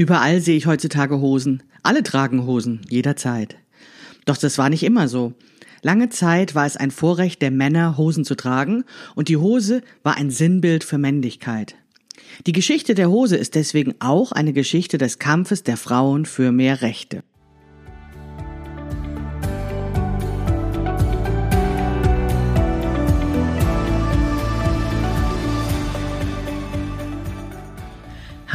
Überall sehe ich heutzutage Hosen. Alle tragen Hosen, jederzeit. Doch das war nicht immer so. Lange Zeit war es ein Vorrecht der Männer, Hosen zu tragen, und die Hose war ein Sinnbild für Männlichkeit. Die Geschichte der Hose ist deswegen auch eine Geschichte des Kampfes der Frauen für mehr Rechte.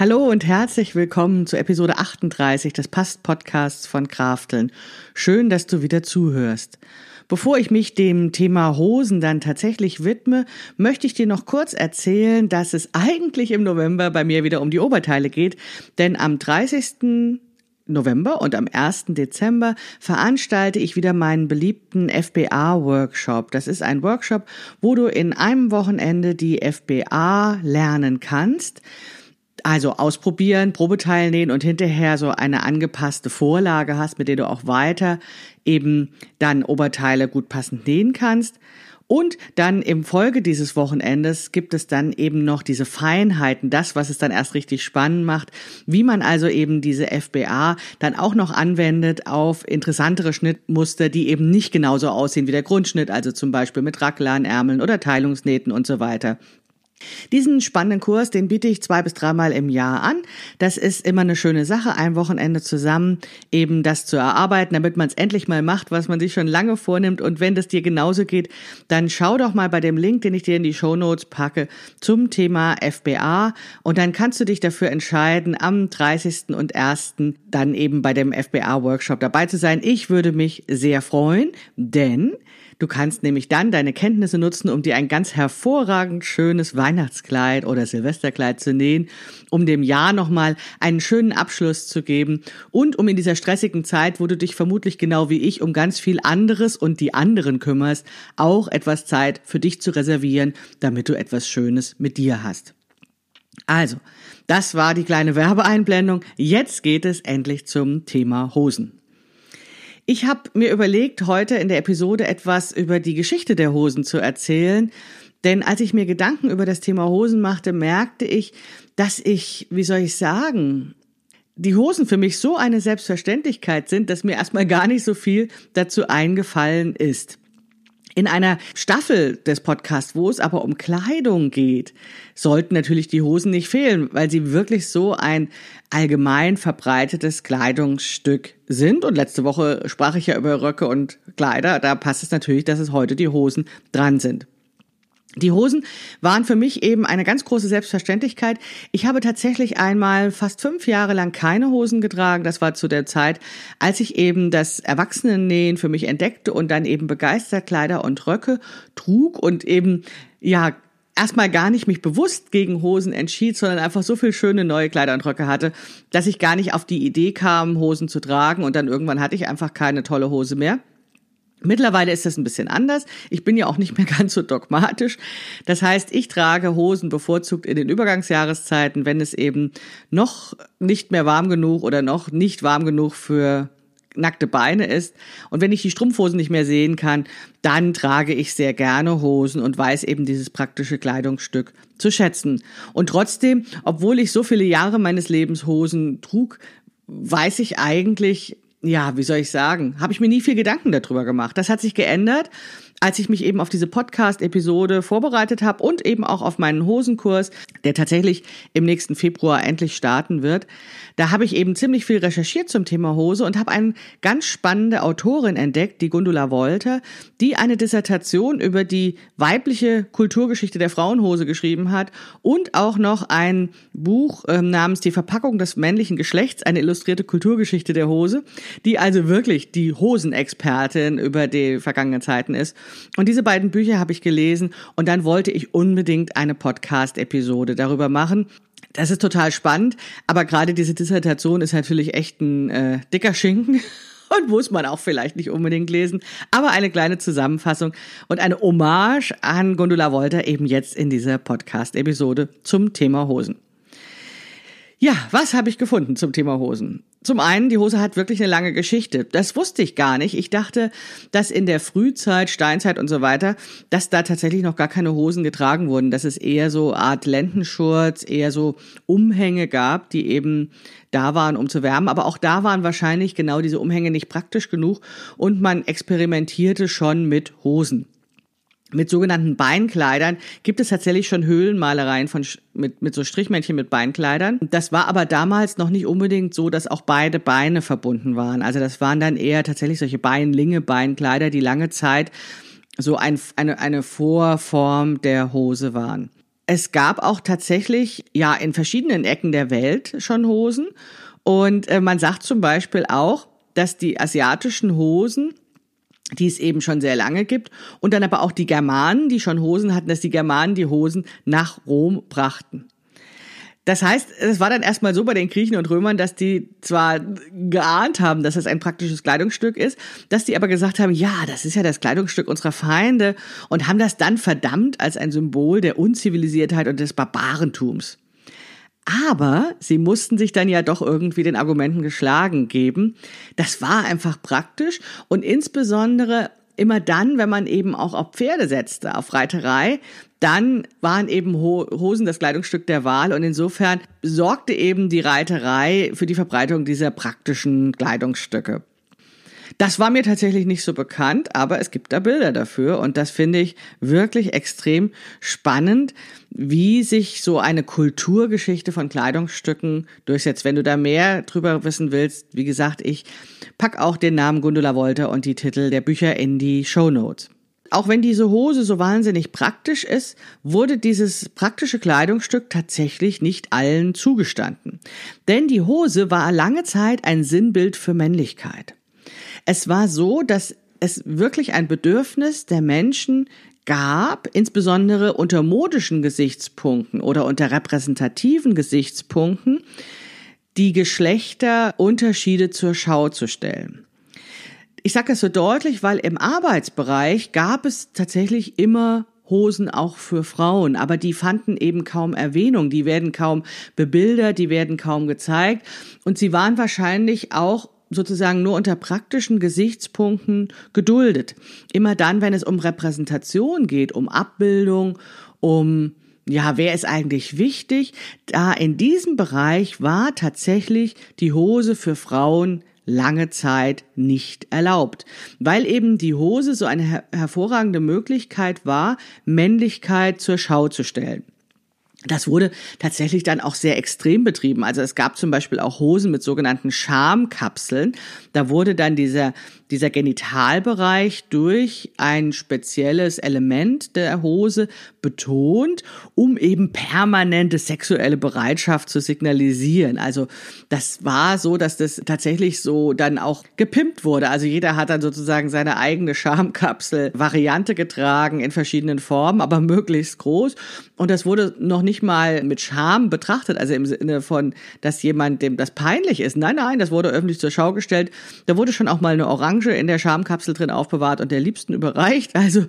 Hallo und herzlich willkommen zu Episode 38 des Past-Podcasts von Krafteln. Schön, dass du wieder zuhörst. Bevor ich mich dem Thema Hosen dann tatsächlich widme, möchte ich dir noch kurz erzählen, dass es eigentlich im November bei mir wieder um die Oberteile geht, denn am 30. November und am 1. Dezember veranstalte ich wieder meinen beliebten FBA-Workshop. Das ist ein Workshop, wo du in einem Wochenende die FBA lernen kannst. Also ausprobieren, Probeteil nähen und hinterher so eine angepasste Vorlage hast, mit der du auch weiter eben dann Oberteile gut passend nähen kannst. Und dann im Folge dieses Wochenendes gibt es dann eben noch diese Feinheiten, das, was es dann erst richtig spannend macht, wie man also eben diese FBA dann auch noch anwendet auf interessantere Schnittmuster, die eben nicht genauso aussehen wie der Grundschnitt, also zum Beispiel mit Racklern, Ärmeln oder Teilungsnähten und so weiter. Diesen spannenden Kurs, den biete ich zwei bis dreimal im Jahr an. Das ist immer eine schöne Sache, ein Wochenende zusammen eben das zu erarbeiten, damit man es endlich mal macht, was man sich schon lange vornimmt. Und wenn das dir genauso geht, dann schau doch mal bei dem Link, den ich dir in die Show Notes packe, zum Thema FBA. Und dann kannst du dich dafür entscheiden, am 30. und 1. dann eben bei dem FBA-Workshop dabei zu sein. Ich würde mich sehr freuen, denn Du kannst nämlich dann deine Kenntnisse nutzen, um dir ein ganz hervorragend schönes Weihnachtskleid oder Silvesterkleid zu nähen, um dem Jahr nochmal einen schönen Abschluss zu geben und um in dieser stressigen Zeit, wo du dich vermutlich genau wie ich um ganz viel anderes und die anderen kümmerst, auch etwas Zeit für dich zu reservieren, damit du etwas Schönes mit dir hast. Also, das war die kleine Werbeeinblendung. Jetzt geht es endlich zum Thema Hosen. Ich habe mir überlegt, heute in der Episode etwas über die Geschichte der Hosen zu erzählen. Denn als ich mir Gedanken über das Thema Hosen machte, merkte ich, dass ich, wie soll ich sagen, die Hosen für mich so eine Selbstverständlichkeit sind, dass mir erstmal gar nicht so viel dazu eingefallen ist. In einer Staffel des Podcasts, wo es aber um Kleidung geht, sollten natürlich die Hosen nicht fehlen, weil sie wirklich so ein allgemein verbreitetes Kleidungsstück sind. Und letzte Woche sprach ich ja über Röcke und Kleider. Da passt es natürlich, dass es heute die Hosen dran sind. Die Hosen waren für mich eben eine ganz große Selbstverständlichkeit. Ich habe tatsächlich einmal fast fünf Jahre lang keine Hosen getragen. Das war zu der Zeit, als ich eben das Erwachsenennähen für mich entdeckte und dann eben begeistert Kleider und Röcke trug und eben, ja, erstmal gar nicht mich bewusst gegen Hosen entschied, sondern einfach so viel schöne neue Kleider und Röcke hatte, dass ich gar nicht auf die Idee kam, Hosen zu tragen und dann irgendwann hatte ich einfach keine tolle Hose mehr. Mittlerweile ist das ein bisschen anders. Ich bin ja auch nicht mehr ganz so dogmatisch. Das heißt, ich trage Hosen bevorzugt in den Übergangsjahreszeiten, wenn es eben noch nicht mehr warm genug oder noch nicht warm genug für nackte Beine ist. Und wenn ich die Strumpfhosen nicht mehr sehen kann, dann trage ich sehr gerne Hosen und weiß eben dieses praktische Kleidungsstück zu schätzen. Und trotzdem, obwohl ich so viele Jahre meines Lebens Hosen trug, weiß ich eigentlich, ja, wie soll ich sagen, habe ich mir nie viel Gedanken darüber gemacht. Das hat sich geändert als ich mich eben auf diese Podcast-Episode vorbereitet habe und eben auch auf meinen Hosenkurs, der tatsächlich im nächsten Februar endlich starten wird, da habe ich eben ziemlich viel recherchiert zum Thema Hose und habe eine ganz spannende Autorin entdeckt, die Gundula Wolter, die eine Dissertation über die weibliche Kulturgeschichte der Frauenhose geschrieben hat und auch noch ein Buch äh, namens Die Verpackung des männlichen Geschlechts, eine illustrierte Kulturgeschichte der Hose. die also wirklich die Hosenexpertin über die vergangenen Zeiten ist. Und diese beiden Bücher habe ich gelesen und dann wollte ich unbedingt eine Podcast-Episode darüber machen. Das ist total spannend, aber gerade diese Dissertation ist natürlich echt ein äh, dicker Schinken und muss man auch vielleicht nicht unbedingt lesen, aber eine kleine Zusammenfassung und eine Hommage an Gundula Wolter eben jetzt in dieser Podcast-Episode zum Thema Hosen. Ja, was habe ich gefunden zum Thema Hosen? Zum einen, die Hose hat wirklich eine lange Geschichte. Das wusste ich gar nicht. Ich dachte, dass in der Frühzeit, Steinzeit und so weiter, dass da tatsächlich noch gar keine Hosen getragen wurden, dass es eher so Art Lendenschurz, eher so Umhänge gab, die eben da waren, um zu wärmen. Aber auch da waren wahrscheinlich genau diese Umhänge nicht praktisch genug und man experimentierte schon mit Hosen mit sogenannten Beinkleidern gibt es tatsächlich schon Höhlenmalereien von, mit, mit so Strichmännchen mit Beinkleidern. Das war aber damals noch nicht unbedingt so, dass auch beide Beine verbunden waren. Also das waren dann eher tatsächlich solche Beinlinge, Beinkleider, die lange Zeit so ein, eine, eine Vorform der Hose waren. Es gab auch tatsächlich, ja, in verschiedenen Ecken der Welt schon Hosen. Und äh, man sagt zum Beispiel auch, dass die asiatischen Hosen die es eben schon sehr lange gibt. Und dann aber auch die Germanen, die schon Hosen hatten, dass die Germanen die Hosen nach Rom brachten. Das heißt, es war dann erstmal so bei den Griechen und Römern, dass die zwar geahnt haben, dass es ein praktisches Kleidungsstück ist, dass die aber gesagt haben, ja, das ist ja das Kleidungsstück unserer Feinde und haben das dann verdammt als ein Symbol der Unzivilisiertheit und des Barbarentums. Aber sie mussten sich dann ja doch irgendwie den Argumenten geschlagen geben. Das war einfach praktisch und insbesondere immer dann, wenn man eben auch auf Pferde setzte, auf Reiterei, dann waren eben Hosen das Kleidungsstück der Wahl und insofern sorgte eben die Reiterei für die Verbreitung dieser praktischen Kleidungsstücke. Das war mir tatsächlich nicht so bekannt, aber es gibt da Bilder dafür und das finde ich wirklich extrem spannend, wie sich so eine Kulturgeschichte von Kleidungsstücken durchsetzt. Wenn du da mehr drüber wissen willst, wie gesagt, ich pack auch den Namen Gundula Wolter und die Titel der Bücher in die Show Notes. Auch wenn diese Hose so wahnsinnig praktisch ist, wurde dieses praktische Kleidungsstück tatsächlich nicht allen zugestanden. Denn die Hose war lange Zeit ein Sinnbild für Männlichkeit. Es war so, dass es wirklich ein Bedürfnis der Menschen gab, insbesondere unter modischen Gesichtspunkten oder unter repräsentativen Gesichtspunkten, die Geschlechterunterschiede zur Schau zu stellen. Ich sage das so deutlich, weil im Arbeitsbereich gab es tatsächlich immer Hosen auch für Frauen, aber die fanden eben kaum Erwähnung, die werden kaum bebildert, die werden kaum gezeigt und sie waren wahrscheinlich auch sozusagen nur unter praktischen Gesichtspunkten geduldet. Immer dann, wenn es um Repräsentation geht, um Abbildung, um ja, wer ist eigentlich wichtig? Da in diesem Bereich war tatsächlich die Hose für Frauen lange Zeit nicht erlaubt, weil eben die Hose so eine her hervorragende Möglichkeit war, Männlichkeit zur Schau zu stellen. Das wurde tatsächlich dann auch sehr extrem betrieben. Also es gab zum Beispiel auch Hosen mit sogenannten Schamkapseln. Da wurde dann dieser, dieser Genitalbereich durch ein spezielles Element der Hose betont, um eben permanente sexuelle Bereitschaft zu signalisieren. Also das war so, dass das tatsächlich so dann auch gepimpt wurde. Also jeder hat dann sozusagen seine eigene Schamkapsel-Variante getragen in verschiedenen Formen, aber möglichst groß. Und das wurde noch nicht mal mit Scham betrachtet, also im Sinne von, dass jemand dem das peinlich ist. Nein, nein, das wurde öffentlich zur Schau gestellt. Da wurde schon auch mal eine Orange in der Schamkapsel drin aufbewahrt und der Liebsten überreicht. Also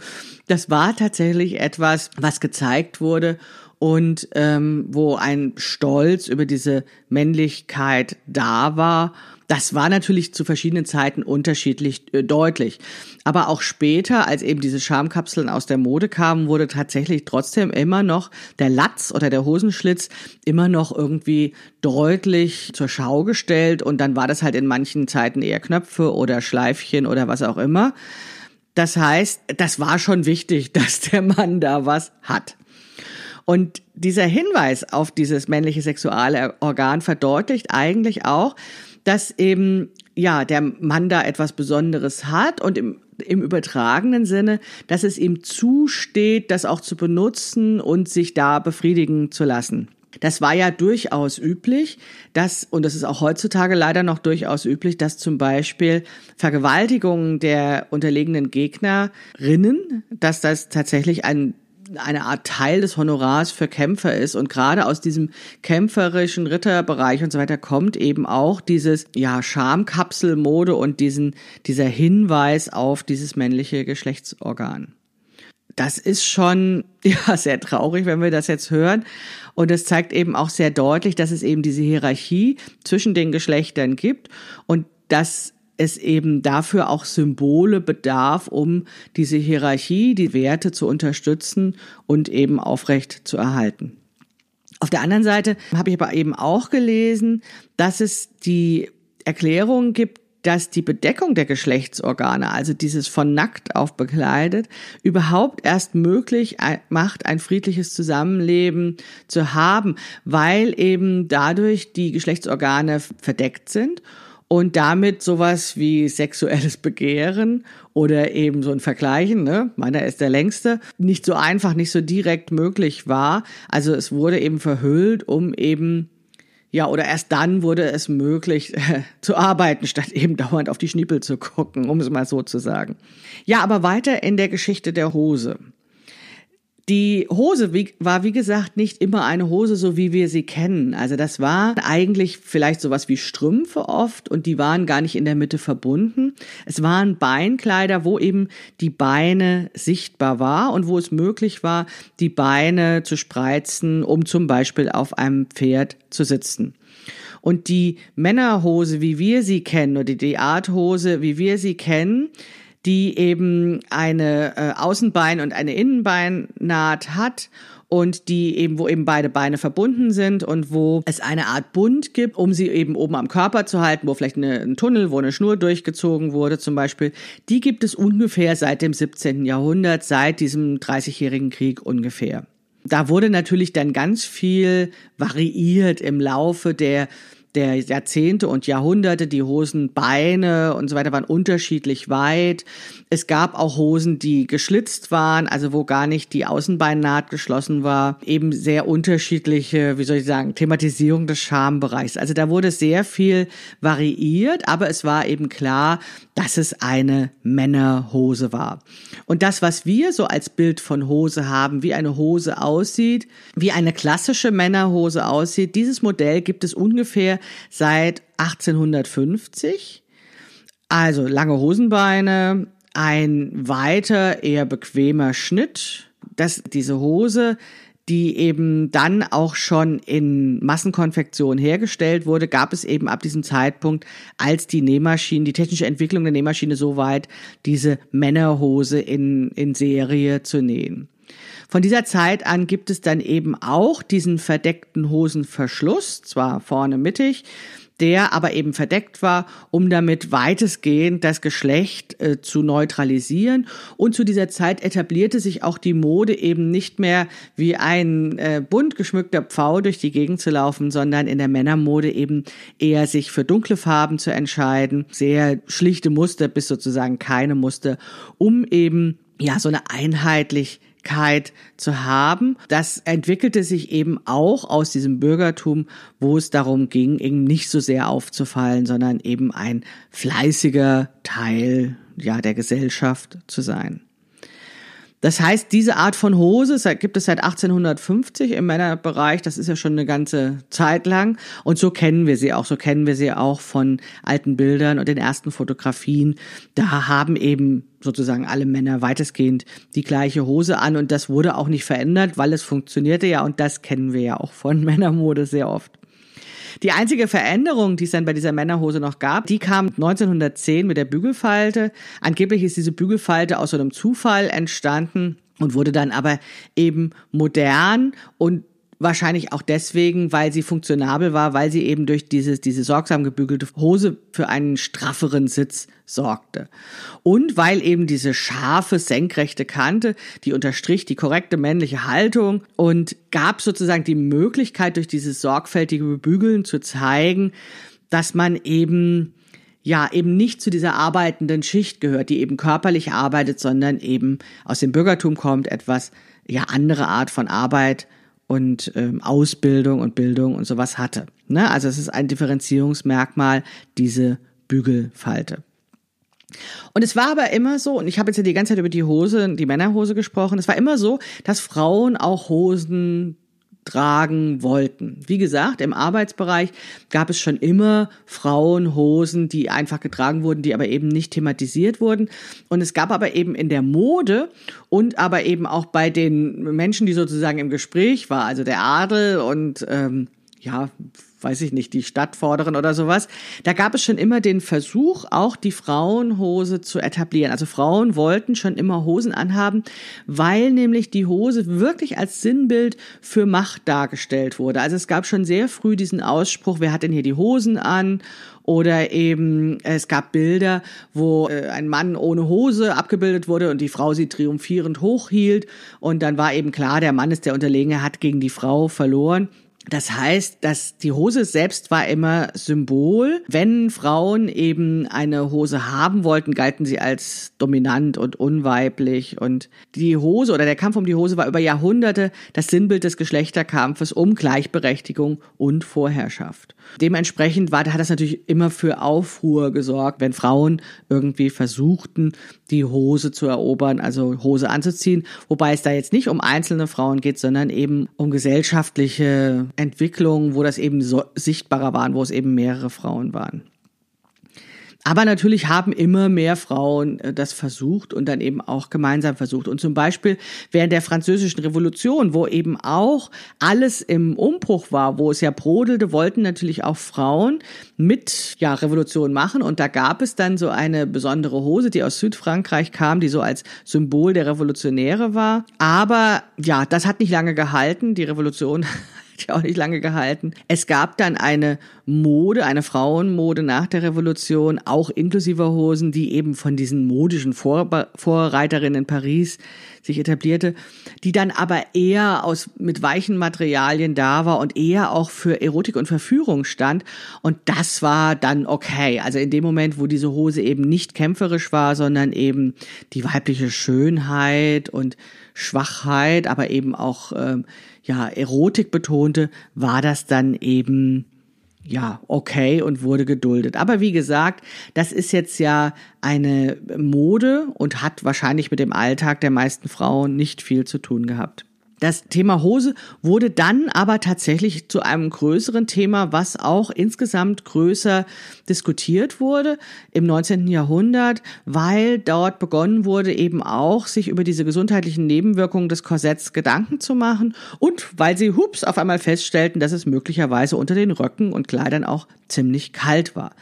das war tatsächlich etwas, was gezeigt wurde und ähm, wo ein Stolz über diese Männlichkeit da war das war natürlich zu verschiedenen Zeiten unterschiedlich äh, deutlich. Aber auch später, als eben diese Schamkapseln aus der Mode kamen, wurde tatsächlich trotzdem immer noch der Latz oder der Hosenschlitz immer noch irgendwie deutlich zur Schau gestellt. Und dann war das halt in manchen Zeiten eher Knöpfe oder Schleifchen oder was auch immer. Das heißt, das war schon wichtig, dass der Mann da was hat. Und dieser Hinweis auf dieses männliche Sexualorgan verdeutlicht eigentlich auch, dass eben ja der Mann da etwas Besonderes hat und im, im übertragenen Sinne, dass es ihm zusteht, das auch zu benutzen und sich da befriedigen zu lassen. Das war ja durchaus üblich, dass, und das ist auch heutzutage leider noch durchaus üblich, dass zum Beispiel Vergewaltigungen der unterlegenen Gegnerinnen, dass das tatsächlich ein eine Art Teil des Honorars für Kämpfer ist. Und gerade aus diesem kämpferischen Ritterbereich und so weiter kommt eben auch dieses, ja, Schamkapselmode und diesen, dieser Hinweis auf dieses männliche Geschlechtsorgan das ist schon ja sehr traurig, wenn wir das jetzt hören. Und es zeigt eben auch sehr deutlich, dass es eben diese Hierarchie zwischen den Geschlechtern gibt und dass es eben dafür auch Symbole bedarf, um diese Hierarchie, die Werte zu unterstützen und eben aufrecht zu erhalten. Auf der anderen Seite habe ich aber eben auch gelesen, dass es die Erklärung gibt, dass die Bedeckung der Geschlechtsorgane, also dieses von nackt auf bekleidet, überhaupt erst möglich macht, ein friedliches Zusammenleben zu haben, weil eben dadurch die Geschlechtsorgane verdeckt sind und damit sowas wie sexuelles Begehren oder eben so ein Vergleichen, ne, meiner ist der längste, nicht so einfach, nicht so direkt möglich war. Also es wurde eben verhüllt, um eben ja, oder erst dann wurde es möglich äh, zu arbeiten, statt eben dauernd auf die Schniepel zu gucken, um es mal so zu sagen. Ja, aber weiter in der Geschichte der Hose. Die Hose war, wie gesagt, nicht immer eine Hose, so wie wir sie kennen. Also das war eigentlich vielleicht sowas wie Strümpfe oft und die waren gar nicht in der Mitte verbunden. Es waren Beinkleider, wo eben die Beine sichtbar war und wo es möglich war, die Beine zu spreizen, um zum Beispiel auf einem Pferd zu sitzen. Und die Männerhose, wie wir sie kennen, oder die Arthose, wie wir sie kennen, die eben eine äh, Außenbein- und eine Innenbeinnaht hat und die eben, wo eben beide Beine verbunden sind und wo es eine Art Bund gibt, um sie eben oben am Körper zu halten, wo vielleicht eine, ein Tunnel, wo eine Schnur durchgezogen wurde zum Beispiel, die gibt es ungefähr seit dem 17. Jahrhundert, seit diesem 30-jährigen Krieg ungefähr. Da wurde natürlich dann ganz viel variiert im Laufe der der Jahrzehnte und Jahrhunderte. Die Hosenbeine und so weiter waren unterschiedlich weit. Es gab auch Hosen, die geschlitzt waren, also wo gar nicht die Außenbeinnaht geschlossen war. Eben sehr unterschiedliche, wie soll ich sagen, Thematisierung des Schambereichs. Also da wurde sehr viel variiert, aber es war eben klar, dass es eine Männerhose war. Und das, was wir so als Bild von Hose haben, wie eine Hose aussieht, wie eine klassische Männerhose aussieht, dieses Modell gibt es ungefähr seit 1850. Also lange Hosenbeine, ein weiter, eher bequemer Schnitt. dass diese Hose, die eben dann auch schon in Massenkonfektion hergestellt wurde, gab es eben ab diesem Zeitpunkt, als die Nähmaschine, die technische Entwicklung der Nähmaschine so weit, diese Männerhose in, in Serie zu nähen. Von dieser Zeit an gibt es dann eben auch diesen verdeckten Hosenverschluss, zwar vorne mittig, der aber eben verdeckt war, um damit weitestgehend das Geschlecht äh, zu neutralisieren. Und zu dieser Zeit etablierte sich auch die Mode eben nicht mehr wie ein äh, bunt geschmückter Pfau durch die Gegend zu laufen, sondern in der Männermode eben eher sich für dunkle Farben zu entscheiden, sehr schlichte Muster bis sozusagen keine Muster, um eben ja so eine einheitlich zu haben. Das entwickelte sich eben auch aus diesem Bürgertum, wo es darum ging, eben nicht so sehr aufzufallen, sondern eben ein fleißiger Teil ja der Gesellschaft zu sein. Das heißt, diese Art von Hose gibt es seit 1850 im Männerbereich. Das ist ja schon eine ganze Zeit lang. Und so kennen wir sie auch. So kennen wir sie auch von alten Bildern und den ersten Fotografien. Da haben eben sozusagen alle Männer weitestgehend die gleiche Hose an. Und das wurde auch nicht verändert, weil es funktionierte ja. Und das kennen wir ja auch von Männermode sehr oft. Die einzige Veränderung, die es dann bei dieser Männerhose noch gab, die kam 1910 mit der Bügelfalte. Angeblich ist diese Bügelfalte aus so einem Zufall entstanden und wurde dann aber eben modern und Wahrscheinlich auch deswegen, weil sie funktionabel war, weil sie eben durch dieses, diese sorgsam gebügelte Hose für einen strafferen Sitz sorgte. Und weil eben diese scharfe, senkrechte Kante, die unterstrich die korrekte männliche Haltung und gab sozusagen die Möglichkeit, durch dieses sorgfältige Bebügeln zu zeigen, dass man eben ja, eben nicht zu dieser arbeitenden Schicht gehört, die eben körperlich arbeitet, sondern eben aus dem Bürgertum kommt, etwas, ja, andere Art von Arbeit und ähm, Ausbildung und Bildung und sowas hatte. Ne? Also es ist ein Differenzierungsmerkmal, diese Bügelfalte. Und es war aber immer so, und ich habe jetzt ja die ganze Zeit über die Hose, die Männerhose gesprochen, es war immer so, dass Frauen auch Hosen tragen wollten. Wie gesagt, im Arbeitsbereich gab es schon immer Frauenhosen, die einfach getragen wurden, die aber eben nicht thematisiert wurden. Und es gab aber eben in der Mode und aber eben auch bei den Menschen, die sozusagen im Gespräch war, also der Adel und ähm, ja, weiß ich nicht, die Stadtvorderen oder sowas. Da gab es schon immer den Versuch, auch die Frauenhose zu etablieren. Also Frauen wollten schon immer Hosen anhaben, weil nämlich die Hose wirklich als Sinnbild für Macht dargestellt wurde. Also es gab schon sehr früh diesen Ausspruch, wer hat denn hier die Hosen an? Oder eben es gab Bilder, wo äh, ein Mann ohne Hose abgebildet wurde und die Frau sie triumphierend hochhielt. Und dann war eben klar, der Mann ist der Unterlegene, hat gegen die Frau verloren. Das heißt, dass die Hose selbst war immer Symbol. Wenn Frauen eben eine Hose haben wollten, galten sie als dominant und unweiblich. Und die Hose oder der Kampf um die Hose war über Jahrhunderte das Sinnbild des Geschlechterkampfes um Gleichberechtigung und Vorherrschaft. Dementsprechend war, hat das natürlich immer für Aufruhr gesorgt, wenn Frauen irgendwie versuchten, die Hose zu erobern, also Hose anzuziehen. Wobei es da jetzt nicht um einzelne Frauen geht, sondern eben um gesellschaftliche Entwicklungen, wo das eben so sichtbarer waren, wo es eben mehrere Frauen waren. Aber natürlich haben immer mehr Frauen äh, das versucht und dann eben auch gemeinsam versucht. Und zum Beispiel während der französischen Revolution, wo eben auch alles im Umbruch war, wo es ja brodelte, wollten natürlich auch Frauen mit ja, Revolution machen. Und da gab es dann so eine besondere Hose, die aus Südfrankreich kam, die so als Symbol der Revolutionäre war. Aber ja, das hat nicht lange gehalten. Die Revolution ja auch nicht lange gehalten. Es gab dann eine Mode, eine Frauenmode nach der Revolution, auch inklusive Hosen, die eben von diesen modischen Vor Vorreiterinnen in Paris sich etablierte, die dann aber eher aus mit weichen Materialien da war und eher auch für Erotik und Verführung stand. Und das war dann okay. Also in dem Moment, wo diese Hose eben nicht kämpferisch war, sondern eben die weibliche Schönheit und Schwachheit, aber eben auch ähm, ja Erotik betonte, war das dann eben ja, okay und wurde geduldet. Aber wie gesagt, das ist jetzt ja eine Mode und hat wahrscheinlich mit dem Alltag der meisten Frauen nicht viel zu tun gehabt. Das Thema Hose wurde dann aber tatsächlich zu einem größeren Thema, was auch insgesamt größer diskutiert wurde im 19. Jahrhundert, weil dort begonnen wurde, eben auch sich über diese gesundheitlichen Nebenwirkungen des Korsetts Gedanken zu machen und weil sie hups auf einmal feststellten, dass es möglicherweise unter den Röcken und Kleidern auch ziemlich kalt war.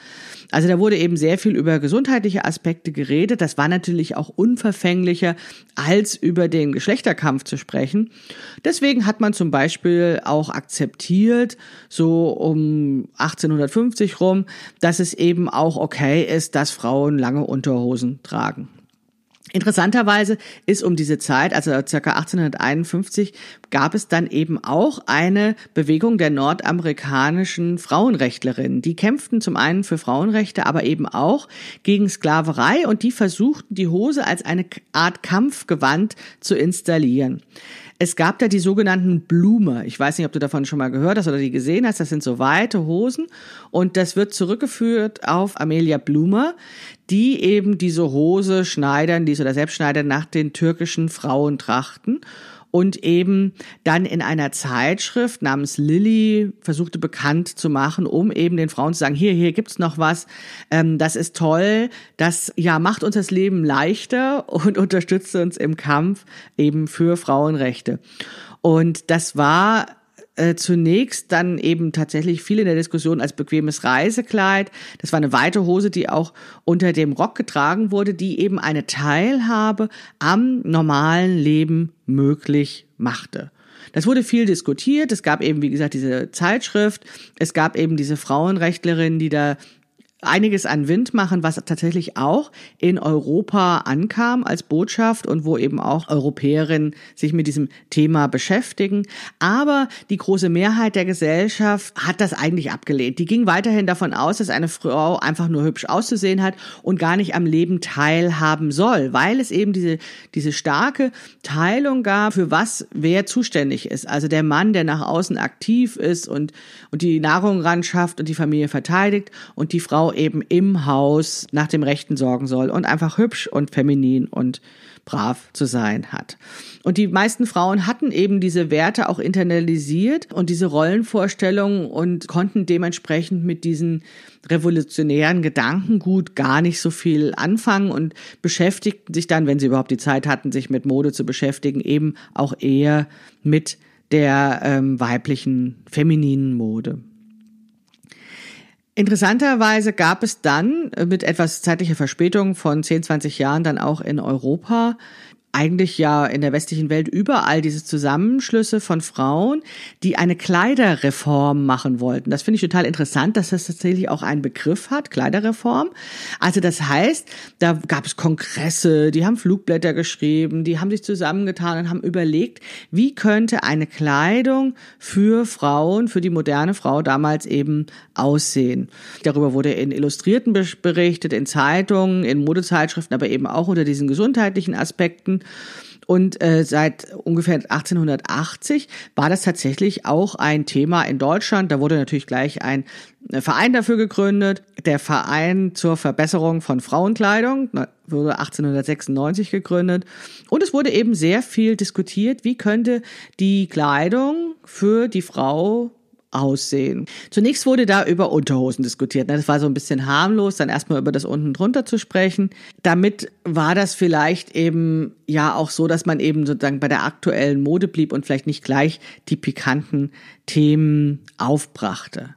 Also da wurde eben sehr viel über gesundheitliche Aspekte geredet. Das war natürlich auch unverfänglicher, als über den Geschlechterkampf zu sprechen. Deswegen hat man zum Beispiel auch akzeptiert, so um 1850 rum, dass es eben auch okay ist, dass Frauen lange Unterhosen tragen. Interessanterweise ist um diese Zeit, also circa 1851, gab es dann eben auch eine Bewegung der nordamerikanischen Frauenrechtlerinnen. Die kämpften zum einen für Frauenrechte, aber eben auch gegen Sklaverei und die versuchten, die Hose als eine Art Kampfgewand zu installieren. Es gab da die sogenannten Blume. Ich weiß nicht, ob du davon schon mal gehört hast oder die gesehen hast. Das sind so weite Hosen und das wird zurückgeführt auf Amelia Blumer, die eben diese Hose schneidern, die oder selbst schneidern nach den türkischen Frauentrachten und eben dann in einer Zeitschrift namens Lilly versuchte bekannt zu machen, um eben den Frauen zu sagen, hier, hier gibt's noch was, ähm, das ist toll, das ja macht uns das Leben leichter und unterstützt uns im Kampf eben für Frauenrechte. Und das war äh, zunächst dann eben tatsächlich viel in der Diskussion als bequemes Reisekleid. Das war eine weite Hose, die auch unter dem Rock getragen wurde, die eben eine Teilhabe am normalen Leben möglich machte. Das wurde viel diskutiert. Es gab eben, wie gesagt, diese Zeitschrift. Es gab eben diese Frauenrechtlerin, die da einiges an Wind machen, was tatsächlich auch in Europa ankam als Botschaft und wo eben auch Europäerinnen sich mit diesem Thema beschäftigen. Aber die große Mehrheit der Gesellschaft hat das eigentlich abgelehnt. Die ging weiterhin davon aus, dass eine Frau einfach nur hübsch auszusehen hat und gar nicht am Leben teilhaben soll, weil es eben diese, diese starke Teilung gab, für was wer zuständig ist. Also der Mann, der nach außen aktiv ist und, und die Nahrung ran schafft und die Familie verteidigt und die Frau eben im Haus nach dem Rechten sorgen soll und einfach hübsch und feminin und brav zu sein hat. Und die meisten Frauen hatten eben diese Werte auch internalisiert und diese Rollenvorstellungen und konnten dementsprechend mit diesen revolutionären Gedankengut gar nicht so viel anfangen und beschäftigten sich dann, wenn sie überhaupt die Zeit hatten, sich mit Mode zu beschäftigen, eben auch eher mit der ähm, weiblichen, femininen Mode. Interessanterweise gab es dann äh, mit etwas zeitlicher Verspätung von 10, 20 Jahren dann auch in Europa eigentlich ja in der westlichen Welt überall diese Zusammenschlüsse von Frauen, die eine Kleiderreform machen wollten. Das finde ich total interessant, dass das tatsächlich auch einen Begriff hat, Kleiderreform. Also das heißt, da gab es Kongresse, die haben Flugblätter geschrieben, die haben sich zusammengetan und haben überlegt, wie könnte eine Kleidung für Frauen, für die moderne Frau damals eben aussehen. Darüber wurde in Illustrierten berichtet, in Zeitungen, in Modezeitschriften, aber eben auch unter diesen gesundheitlichen Aspekten. Und äh, seit ungefähr 1880 war das tatsächlich auch ein Thema in Deutschland. Da wurde natürlich gleich ein äh, Verein dafür gegründet. Der Verein zur Verbesserung von Frauenkleidung wurde 1896 gegründet. Und es wurde eben sehr viel diskutiert, wie könnte die Kleidung für die Frau aussehen. Zunächst wurde da über Unterhosen diskutiert. Ne? Das war so ein bisschen harmlos, dann erstmal über das unten drunter zu sprechen. Damit war das vielleicht eben ja auch so, dass man eben sozusagen bei der aktuellen Mode blieb und vielleicht nicht gleich die pikanten Themen aufbrachte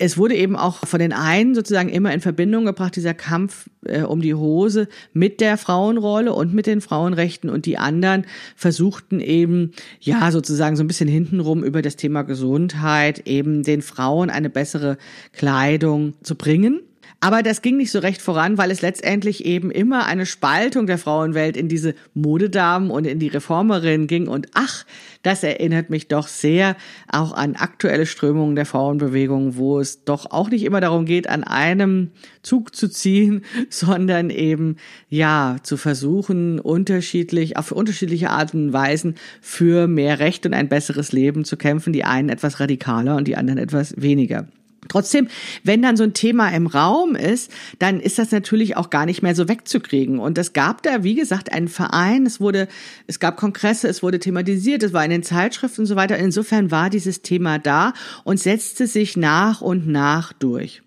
es wurde eben auch von den einen sozusagen immer in Verbindung gebracht, dieser Kampf äh, um die Hose mit der Frauenrolle und mit den Frauenrechten und die anderen versuchten eben, ja, sozusagen so ein bisschen hintenrum über das Thema Gesundheit eben den Frauen eine bessere Kleidung zu bringen. Aber das ging nicht so recht voran, weil es letztendlich eben immer eine Spaltung der Frauenwelt in diese Modedamen und in die Reformerinnen ging. Und ach, das erinnert mich doch sehr auch an aktuelle Strömungen der Frauenbewegung, wo es doch auch nicht immer darum geht, an einem Zug zu ziehen, sondern eben, ja, zu versuchen, unterschiedlich, auf unterschiedliche Arten und Weisen für mehr Recht und ein besseres Leben zu kämpfen. Die einen etwas radikaler und die anderen etwas weniger. Trotzdem, wenn dann so ein Thema im Raum ist, dann ist das natürlich auch gar nicht mehr so wegzukriegen. Und es gab da, wie gesagt, einen Verein, es wurde, es gab Kongresse, es wurde thematisiert, es war in den Zeitschriften und so weiter. Insofern war dieses Thema da und setzte sich nach und nach durch.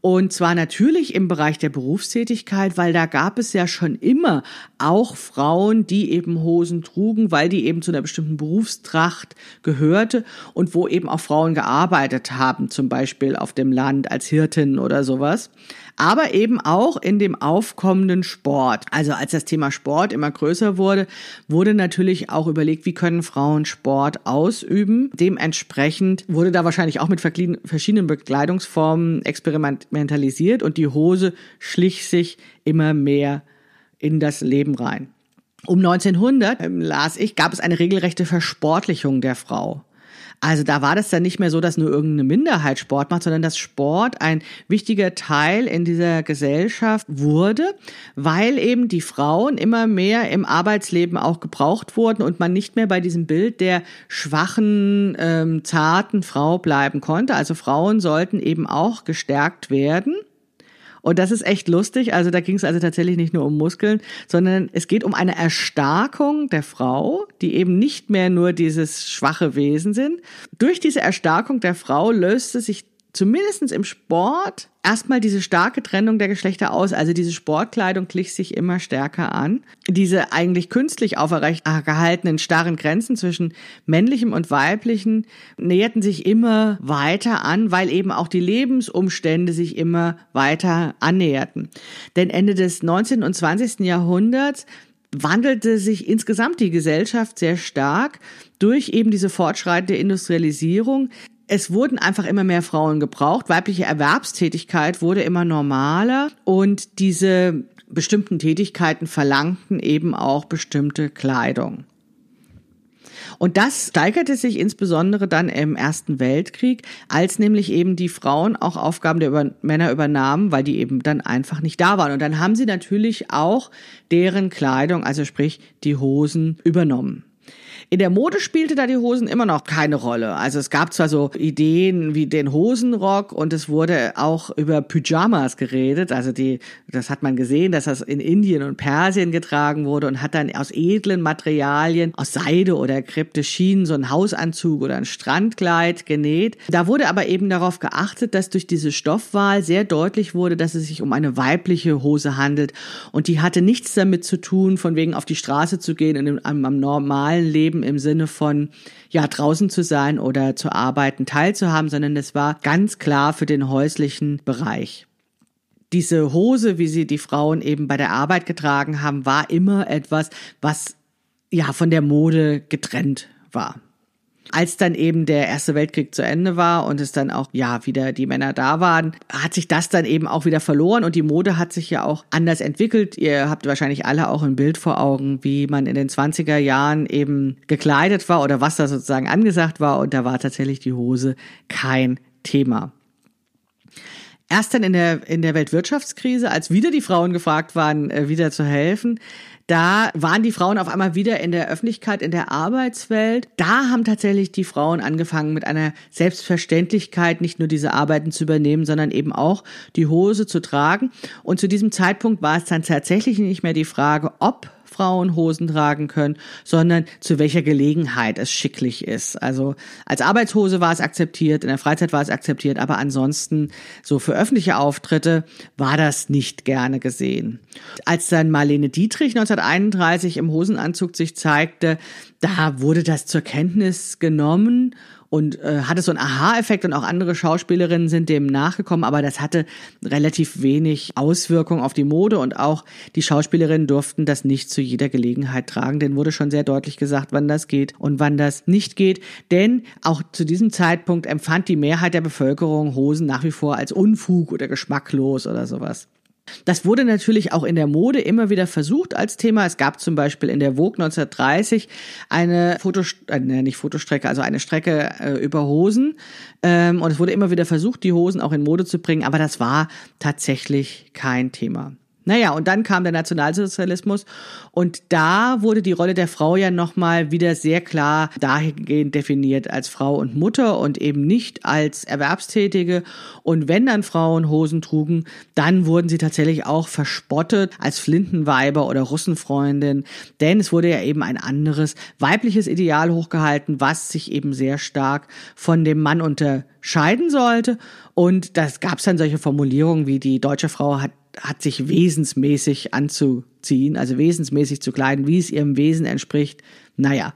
Und zwar natürlich im Bereich der Berufstätigkeit, weil da gab es ja schon immer auch Frauen, die eben Hosen trugen, weil die eben zu einer bestimmten Berufstracht gehörte und wo eben auch Frauen gearbeitet haben, zum Beispiel auf dem Land als Hirtin oder sowas aber eben auch in dem aufkommenden Sport. Also als das Thema Sport immer größer wurde, wurde natürlich auch überlegt, wie können Frauen Sport ausüben. Dementsprechend wurde da wahrscheinlich auch mit verschiedenen Bekleidungsformen experimentalisiert und die Hose schlich sich immer mehr in das Leben rein. Um 1900, ähm, las ich, gab es eine regelrechte Versportlichung der Frau. Also da war das dann nicht mehr so, dass nur irgendeine Minderheit Sport macht, sondern dass Sport ein wichtiger Teil in dieser Gesellschaft wurde, weil eben die Frauen immer mehr im Arbeitsleben auch gebraucht wurden und man nicht mehr bei diesem Bild der schwachen, ähm, zarten Frau bleiben konnte. Also Frauen sollten eben auch gestärkt werden. Und das ist echt lustig. Also da ging es also tatsächlich nicht nur um Muskeln, sondern es geht um eine Erstarkung der Frau, die eben nicht mehr nur dieses schwache Wesen sind. Durch diese Erstarkung der Frau löste sich zumindestens im Sport erstmal diese starke Trennung der Geschlechter aus. Also diese Sportkleidung glich sich immer stärker an. Diese eigentlich künstlich auferrecht gehaltenen starren Grenzen zwischen männlichem und weiblichen näherten sich immer weiter an, weil eben auch die Lebensumstände sich immer weiter annäherten. Denn Ende des 19. und 20. Jahrhunderts wandelte sich insgesamt die Gesellschaft sehr stark durch eben diese fortschreitende Industrialisierung es wurden einfach immer mehr Frauen gebraucht. Weibliche Erwerbstätigkeit wurde immer normaler und diese bestimmten Tätigkeiten verlangten eben auch bestimmte Kleidung. Und das steigerte sich insbesondere dann im Ersten Weltkrieg, als nämlich eben die Frauen auch Aufgaben der über Männer übernahmen, weil die eben dann einfach nicht da waren. Und dann haben sie natürlich auch deren Kleidung, also sprich die Hosen, übernommen. In der Mode spielte da die Hosen immer noch keine Rolle. Also es gab zwar so Ideen wie den Hosenrock und es wurde auch über Pyjamas geredet. Also die, das hat man gesehen, dass das in Indien und Persien getragen wurde und hat dann aus edlen Materialien, aus Seide oder Krypte Schienen so einen Hausanzug oder ein Strandkleid genäht. Da wurde aber eben darauf geachtet, dass durch diese Stoffwahl sehr deutlich wurde, dass es sich um eine weibliche Hose handelt und die hatte nichts damit zu tun, von wegen auf die Straße zu gehen und am normalen Leben Leben im Sinne von, ja, draußen zu sein oder zu arbeiten teilzuhaben, sondern es war ganz klar für den häuslichen Bereich. Diese Hose, wie sie die Frauen eben bei der Arbeit getragen haben, war immer etwas, was ja von der Mode getrennt war. Als dann eben der Erste Weltkrieg zu Ende war und es dann auch, ja, wieder die Männer da waren, hat sich das dann eben auch wieder verloren und die Mode hat sich ja auch anders entwickelt. Ihr habt wahrscheinlich alle auch ein Bild vor Augen, wie man in den 20er Jahren eben gekleidet war oder was da sozusagen angesagt war und da war tatsächlich die Hose kein Thema. Erst dann in der, in der Weltwirtschaftskrise, als wieder die Frauen gefragt waren, äh, wieder zu helfen, da waren die Frauen auf einmal wieder in der Öffentlichkeit, in der Arbeitswelt. Da haben tatsächlich die Frauen angefangen mit einer Selbstverständlichkeit nicht nur diese Arbeiten zu übernehmen, sondern eben auch die Hose zu tragen. Und zu diesem Zeitpunkt war es dann tatsächlich nicht mehr die Frage, ob Frauen Hosen tragen können, sondern zu welcher Gelegenheit es schicklich ist. Also als Arbeitshose war es akzeptiert, in der Freizeit war es akzeptiert, aber ansonsten so für öffentliche Auftritte war das nicht gerne gesehen. Als dann Marlene Dietrich 1931 im Hosenanzug sich zeigte, da wurde das zur Kenntnis genommen und äh, hatte so einen Aha-Effekt und auch andere Schauspielerinnen sind dem nachgekommen, aber das hatte relativ wenig Auswirkung auf die Mode und auch die Schauspielerinnen durften das nicht zu jeder Gelegenheit tragen. Denn wurde schon sehr deutlich gesagt, wann das geht und wann das nicht geht. Denn auch zu diesem Zeitpunkt empfand die Mehrheit der Bevölkerung Hosen nach wie vor als Unfug oder geschmacklos oder sowas. Das wurde natürlich auch in der Mode immer wieder versucht als Thema. Es gab zum Beispiel in der Vogue 1930 eine Foto, äh, nicht Fotostrecke, also eine Strecke äh, über Hosen. Ähm, und es wurde immer wieder versucht, die Hosen auch in Mode zu bringen, aber das war tatsächlich kein Thema. Naja, und dann kam der Nationalsozialismus und da wurde die Rolle der Frau ja nochmal wieder sehr klar dahingehend definiert als Frau und Mutter und eben nicht als Erwerbstätige. Und wenn dann Frauen Hosen trugen, dann wurden sie tatsächlich auch verspottet als Flintenweiber oder Russenfreundin, denn es wurde ja eben ein anderes weibliches Ideal hochgehalten, was sich eben sehr stark von dem Mann unterscheiden sollte. Und das gab es dann solche Formulierungen wie die deutsche Frau hat hat sich wesensmäßig anzuziehen, also wesensmäßig zu kleiden, wie es ihrem Wesen entspricht. Naja,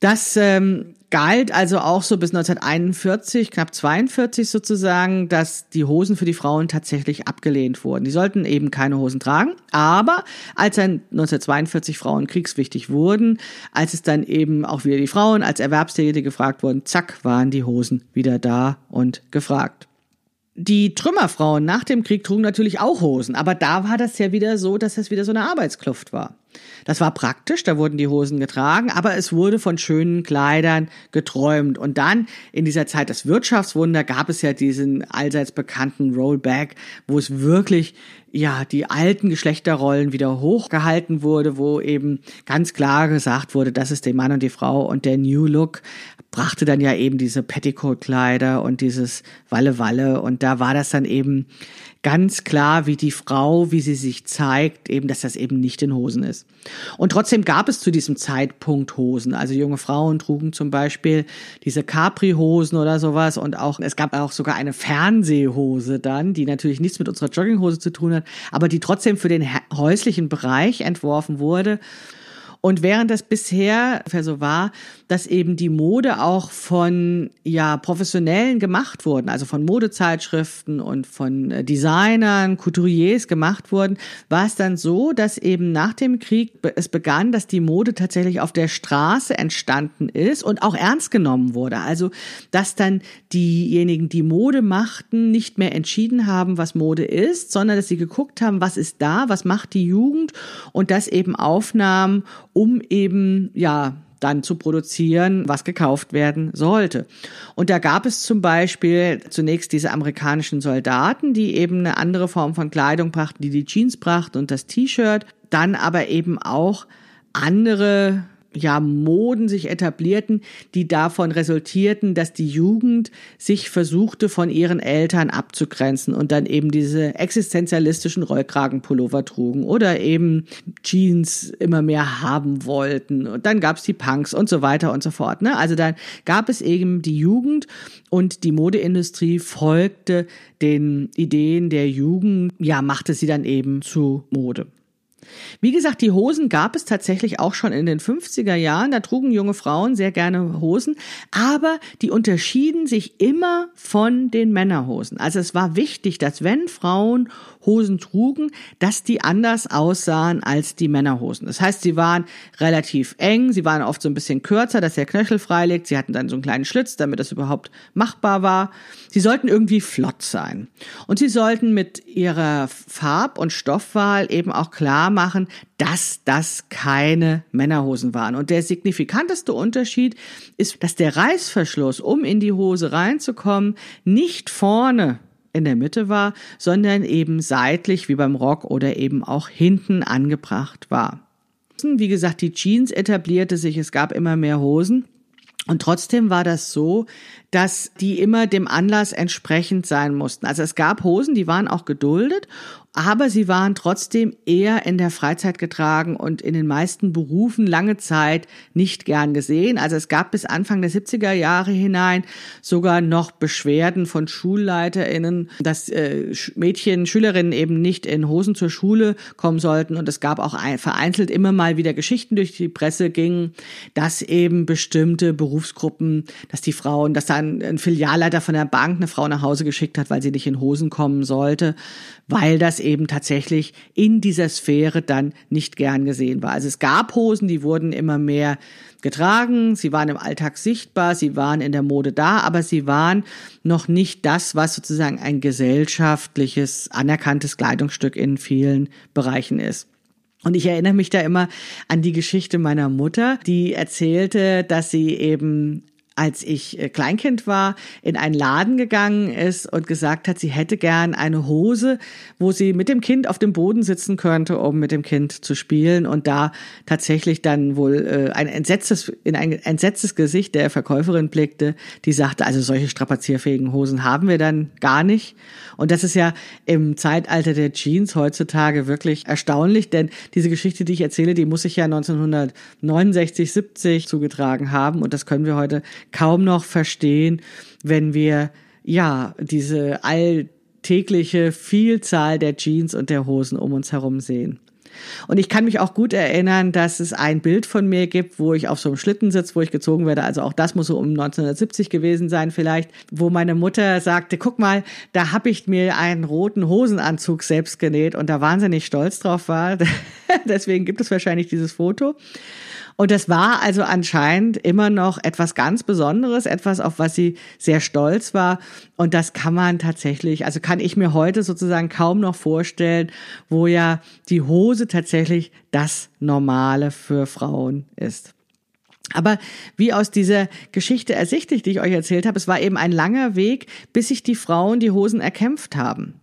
das ähm, galt also auch so bis 1941, knapp 42 sozusagen, dass die Hosen für die Frauen tatsächlich abgelehnt wurden. Die sollten eben keine Hosen tragen. Aber als dann 1942 Frauen kriegswichtig wurden, als es dann eben auch wieder die Frauen als Erwerbstätige gefragt wurden, zack, waren die Hosen wieder da und gefragt. Die Trümmerfrauen nach dem Krieg trugen natürlich auch Hosen, aber da war das ja wieder so, dass das wieder so eine Arbeitskluft war. Das war praktisch, da wurden die Hosen getragen, aber es wurde von schönen Kleidern geträumt. Und dann in dieser Zeit des Wirtschaftswunder gab es ja diesen allseits bekannten Rollback, wo es wirklich ja, die alten Geschlechterrollen wieder hochgehalten wurde, wo eben ganz klar gesagt wurde, das ist der Mann und die Frau und der New Look brachte dann ja eben diese Petticoat-Kleider und dieses Walle-Walle und da war das dann eben ganz klar, wie die Frau, wie sie sich zeigt, eben, dass das eben nicht in Hosen ist. Und trotzdem gab es zu diesem Zeitpunkt Hosen. Also junge Frauen trugen zum Beispiel diese Capri-Hosen oder sowas und auch, es gab auch sogar eine Fernsehhose dann, die natürlich nichts mit unserer Jogginghose zu tun hat, aber die trotzdem für den häuslichen Bereich entworfen wurde. Und während das bisher so war, dass eben die Mode auch von ja Professionellen gemacht wurden, also von Modezeitschriften und von äh, Designern, Couturiers gemacht wurden, war es dann so, dass eben nach dem Krieg es begann, dass die Mode tatsächlich auf der Straße entstanden ist und auch ernst genommen wurde. Also dass dann diejenigen, die Mode machten, nicht mehr entschieden haben, was Mode ist, sondern dass sie geguckt haben, was ist da, was macht die Jugend und das eben aufnahmen um eben, ja, dann zu produzieren, was gekauft werden sollte. Und da gab es zum Beispiel zunächst diese amerikanischen Soldaten, die eben eine andere Form von Kleidung brachten, die die Jeans brachten und das T-Shirt, dann aber eben auch andere ja, Moden sich etablierten, die davon resultierten, dass die Jugend sich versuchte, von ihren Eltern abzugrenzen und dann eben diese existenzialistischen Rollkragenpullover trugen oder eben Jeans immer mehr haben wollten. Und dann gab es die Punks und so weiter und so fort. Ne? Also dann gab es eben die Jugend und die Modeindustrie folgte den Ideen der Jugend, ja, machte sie dann eben zu Mode. Wie gesagt, die Hosen gab es tatsächlich auch schon in den 50er Jahren. Da trugen junge Frauen sehr gerne Hosen, aber die unterschieden sich immer von den Männerhosen. Also es war wichtig, dass wenn Frauen Hosen trugen, dass die anders aussahen als die Männerhosen. Das heißt, sie waren relativ eng, sie waren oft so ein bisschen kürzer, dass der Knöchel frei liegt. Sie hatten dann so einen kleinen Schlitz, damit das überhaupt machbar war. Sie sollten irgendwie flott sein. Und sie sollten mit ihrer Farb- und Stoffwahl eben auch klar machen, dass das keine Männerhosen waren. Und der signifikanteste Unterschied ist, dass der Reißverschluss, um in die Hose reinzukommen, nicht vorne in der Mitte war, sondern eben seitlich wie beim Rock oder eben auch hinten angebracht war. Wie gesagt, die Jeans etablierte sich, es gab immer mehr Hosen. Und trotzdem war das so, dass die immer dem Anlass entsprechend sein mussten. Also es gab Hosen, die waren auch geduldet aber sie waren trotzdem eher in der Freizeit getragen und in den meisten Berufen lange Zeit nicht gern gesehen. Also es gab bis Anfang der 70er Jahre hinein sogar noch Beschwerden von SchulleiterInnen, dass äh, Mädchen, Schülerinnen eben nicht in Hosen zur Schule kommen sollten. Und es gab auch ein, vereinzelt immer mal wieder Geschichten durch die Presse gingen, dass eben bestimmte Berufsgruppen, dass die Frauen, dass dann ein Filialleiter von der Bank eine Frau nach Hause geschickt hat, weil sie nicht in Hosen kommen sollte, weil das eben tatsächlich in dieser Sphäre dann nicht gern gesehen war. Also es gab Hosen, die wurden immer mehr getragen, sie waren im Alltag sichtbar, sie waren in der Mode da, aber sie waren noch nicht das, was sozusagen ein gesellschaftliches, anerkanntes Kleidungsstück in vielen Bereichen ist. Und ich erinnere mich da immer an die Geschichte meiner Mutter, die erzählte, dass sie eben als ich äh, Kleinkind war, in einen Laden gegangen ist und gesagt hat, sie hätte gern eine Hose, wo sie mit dem Kind auf dem Boden sitzen könnte, um mit dem Kind zu spielen und da tatsächlich dann wohl äh, ein entsetztes, in ein entsetztes Gesicht der Verkäuferin blickte, die sagte, also solche strapazierfähigen Hosen haben wir dann gar nicht. Und das ist ja im Zeitalter der Jeans heutzutage wirklich erstaunlich, denn diese Geschichte, die ich erzähle, die muss sich ja 1969, 70 zugetragen haben und das können wir heute kaum noch verstehen, wenn wir ja diese alltägliche Vielzahl der Jeans und der Hosen um uns herum sehen. Und ich kann mich auch gut erinnern, dass es ein Bild von mir gibt, wo ich auf so einem Schlitten sitze, wo ich gezogen werde. Also auch das muss so um 1970 gewesen sein vielleicht, wo meine Mutter sagte, guck mal, da habe ich mir einen roten Hosenanzug selbst genäht und da wahnsinnig stolz drauf war. Deswegen gibt es wahrscheinlich dieses Foto. Und das war also anscheinend immer noch etwas ganz Besonderes, etwas, auf was sie sehr stolz war. Und das kann man tatsächlich, also kann ich mir heute sozusagen kaum noch vorstellen, wo ja die Hose tatsächlich das Normale für Frauen ist. Aber wie aus dieser Geschichte ersichtlich, die ich euch erzählt habe, es war eben ein langer Weg, bis sich die Frauen die Hosen erkämpft haben.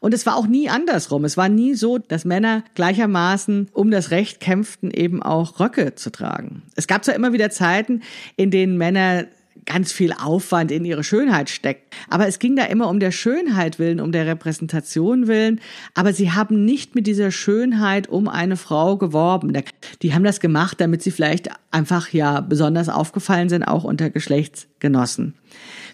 Und es war auch nie andersrum. Es war nie so, dass Männer gleichermaßen um das Recht kämpften, eben auch Röcke zu tragen. Es gab zwar immer wieder Zeiten, in denen Männer ganz viel Aufwand in ihre Schönheit steckt. Aber es ging da immer um der Schönheit willen, um der Repräsentation willen. Aber sie haben nicht mit dieser Schönheit um eine Frau geworben. Die haben das gemacht, damit sie vielleicht einfach ja besonders aufgefallen sind, auch unter Geschlechtsgenossen.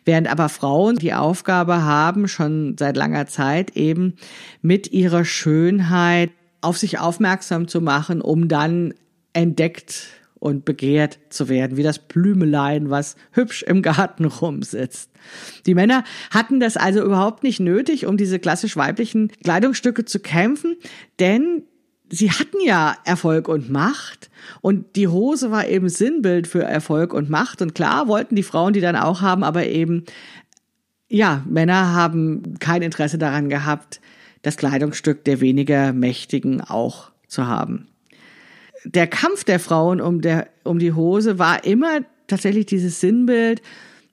Während aber Frauen die Aufgabe haben, schon seit langer Zeit eben mit ihrer Schönheit auf sich aufmerksam zu machen, um dann entdeckt und begehrt zu werden, wie das Blümelein, was hübsch im Garten rumsitzt. Die Männer hatten das also überhaupt nicht nötig, um diese klassisch weiblichen Kleidungsstücke zu kämpfen, denn sie hatten ja Erfolg und Macht und die Hose war eben Sinnbild für Erfolg und Macht und klar wollten die Frauen die dann auch haben, aber eben ja, Männer haben kein Interesse daran gehabt, das Kleidungsstück der weniger Mächtigen auch zu haben. Der Kampf der Frauen um, der, um die Hose war immer tatsächlich dieses Sinnbild,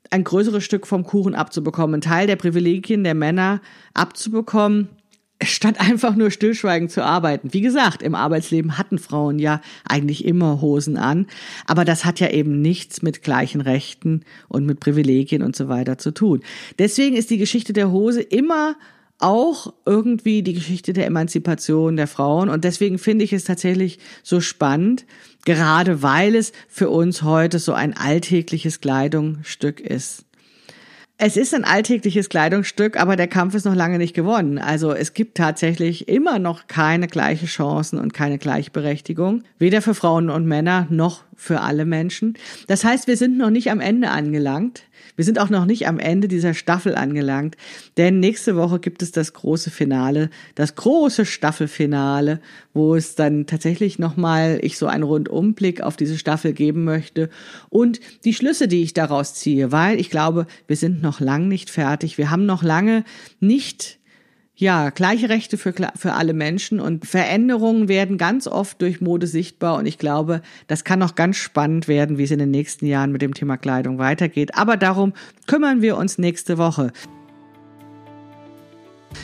ein größeres Stück vom Kuchen abzubekommen, einen Teil der Privilegien der Männer abzubekommen, statt einfach nur stillschweigend zu arbeiten. Wie gesagt, im Arbeitsleben hatten Frauen ja eigentlich immer Hosen an, aber das hat ja eben nichts mit gleichen Rechten und mit Privilegien und so weiter zu tun. Deswegen ist die Geschichte der Hose immer auch irgendwie die Geschichte der Emanzipation der Frauen. Und deswegen finde ich es tatsächlich so spannend, gerade weil es für uns heute so ein alltägliches Kleidungsstück ist. Es ist ein alltägliches Kleidungsstück, aber der Kampf ist noch lange nicht gewonnen. Also es gibt tatsächlich immer noch keine gleiche Chancen und keine Gleichberechtigung, weder für Frauen und Männer noch für alle Menschen. Das heißt, wir sind noch nicht am Ende angelangt. Wir sind auch noch nicht am Ende dieser Staffel angelangt, denn nächste Woche gibt es das große Finale, das große Staffelfinale, wo es dann tatsächlich nochmal ich so einen Rundumblick auf diese Staffel geben möchte und die Schlüsse, die ich daraus ziehe, weil ich glaube, wir sind noch lang nicht fertig. Wir haben noch lange nicht ja, gleiche Rechte für, für alle Menschen und Veränderungen werden ganz oft durch Mode sichtbar und ich glaube, das kann noch ganz spannend werden, wie es in den nächsten Jahren mit dem Thema Kleidung weitergeht. Aber darum kümmern wir uns nächste Woche.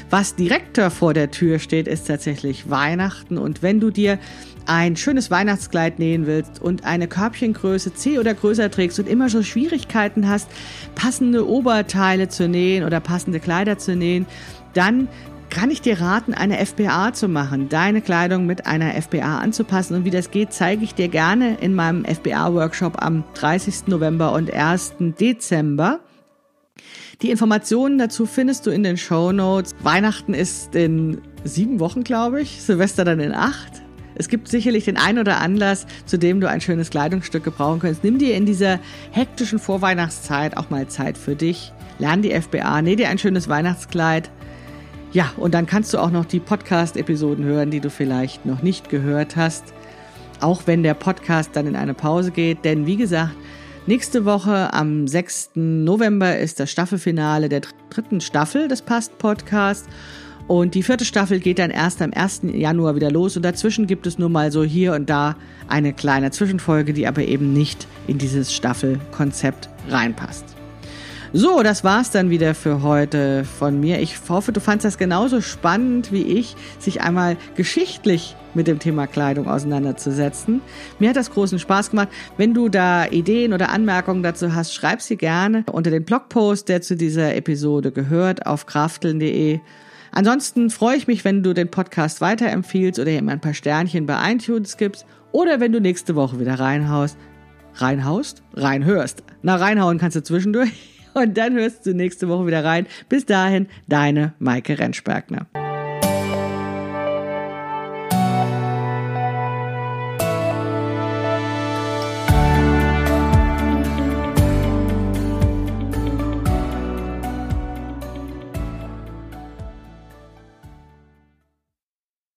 Was direkt vor der Tür steht, ist tatsächlich Weihnachten und wenn du dir ein schönes Weihnachtskleid nähen willst und eine Körbchengröße C oder größer trägst und immer so Schwierigkeiten hast, passende Oberteile zu nähen oder passende Kleider zu nähen, dann kann ich dir raten, eine FBA zu machen, deine Kleidung mit einer FBA anzupassen. Und wie das geht, zeige ich dir gerne in meinem FBA-Workshop am 30. November und 1. Dezember. Die Informationen dazu findest du in den Show Notes. Weihnachten ist in sieben Wochen, glaube ich, Silvester dann in acht. Es gibt sicherlich den ein oder Anlass, zu dem du ein schönes Kleidungsstück gebrauchen kannst. Nimm dir in dieser hektischen Vorweihnachtszeit auch mal Zeit für dich. Lern die FBA, näh dir ein schönes Weihnachtskleid ja, und dann kannst du auch noch die Podcast-Episoden hören, die du vielleicht noch nicht gehört hast. Auch wenn der Podcast dann in eine Pause geht. Denn wie gesagt, nächste Woche am 6. November ist das Staffelfinale der dritten Staffel des Past-Podcasts. Und die vierte Staffel geht dann erst am 1. Januar wieder los. Und dazwischen gibt es nur mal so hier und da eine kleine Zwischenfolge, die aber eben nicht in dieses Staffelkonzept reinpasst. So, das war's dann wieder für heute von mir. Ich hoffe, du fandest das genauso spannend wie ich, sich einmal geschichtlich mit dem Thema Kleidung auseinanderzusetzen. Mir hat das großen Spaß gemacht. Wenn du da Ideen oder Anmerkungen dazu hast, schreib sie gerne unter den Blogpost, der zu dieser Episode gehört, auf krafteln.de. Ansonsten freue ich mich, wenn du den Podcast weiterempfiehlst oder ihm ein paar Sternchen bei iTunes gibst oder wenn du nächste Woche wieder reinhaust. Reinhaust? Reinhörst. Na, reinhauen kannst du zwischendurch. Und dann hörst du nächste Woche wieder rein. Bis dahin, deine Maike Rentschbergner.